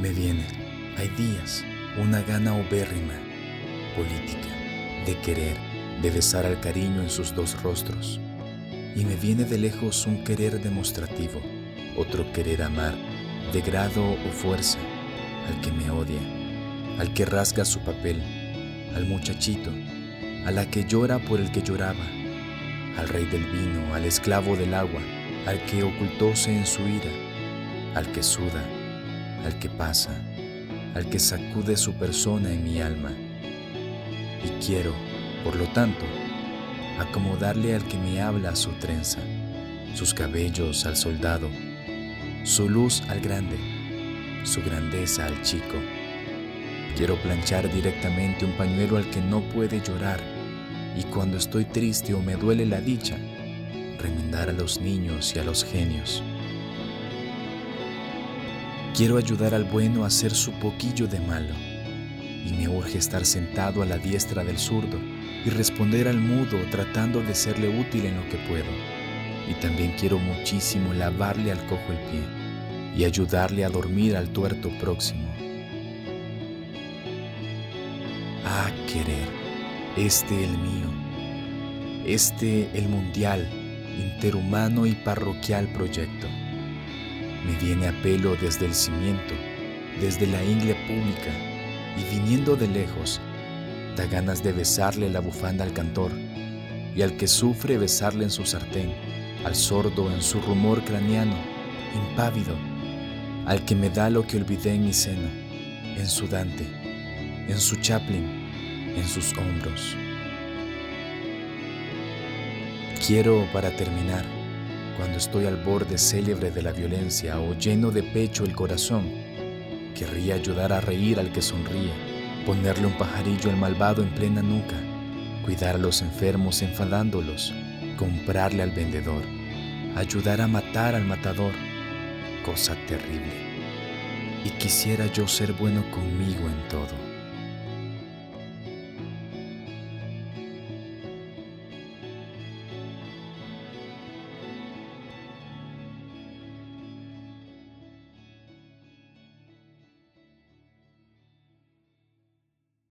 Me viene, hay días, una gana obérrima, política, de querer, de besar al cariño en sus dos rostros. Y me viene de lejos un querer demostrativo, otro querer amar, de grado o fuerza, al que me odia, al que rasga su papel, al muchachito, a la que llora por el que lloraba, al rey del vino, al esclavo del agua, al que ocultóse en su ira, al que suda, al que pasa, al que sacude su persona en mi alma. Y quiero, por lo tanto, acomodarle al que me habla su trenza, sus cabellos al soldado, su luz al grande, su grandeza al chico. Quiero planchar directamente un pañuelo al que no puede llorar y cuando estoy triste o me duele la dicha, remendar a los niños y a los genios. Quiero ayudar al bueno a hacer su poquillo de malo y me urge estar sentado a la diestra del zurdo y responder al mudo tratando de serle útil en lo que puedo. Y también quiero muchísimo lavarle al cojo el pie y ayudarle a dormir al tuerto próximo. Ah, querer, este el mío, este el mundial, interhumano y parroquial proyecto. Me viene a pelo desde el cimiento, desde la ingle pública, y viniendo de lejos, da ganas de besarle la bufanda al cantor, y al que sufre besarle en su sartén, al sordo en su rumor craneano, impávido, al que me da lo que olvidé en mi seno, en su Dante, en su Chaplin, en sus hombros. Quiero, para terminar, cuando estoy al borde célebre de la violencia o lleno de pecho el corazón, querría ayudar a reír al que sonríe, ponerle un pajarillo al malvado en plena nuca, cuidar a los enfermos enfadándolos, comprarle al vendedor, ayudar a matar al matador, cosa terrible. Y quisiera yo ser bueno conmigo en todo.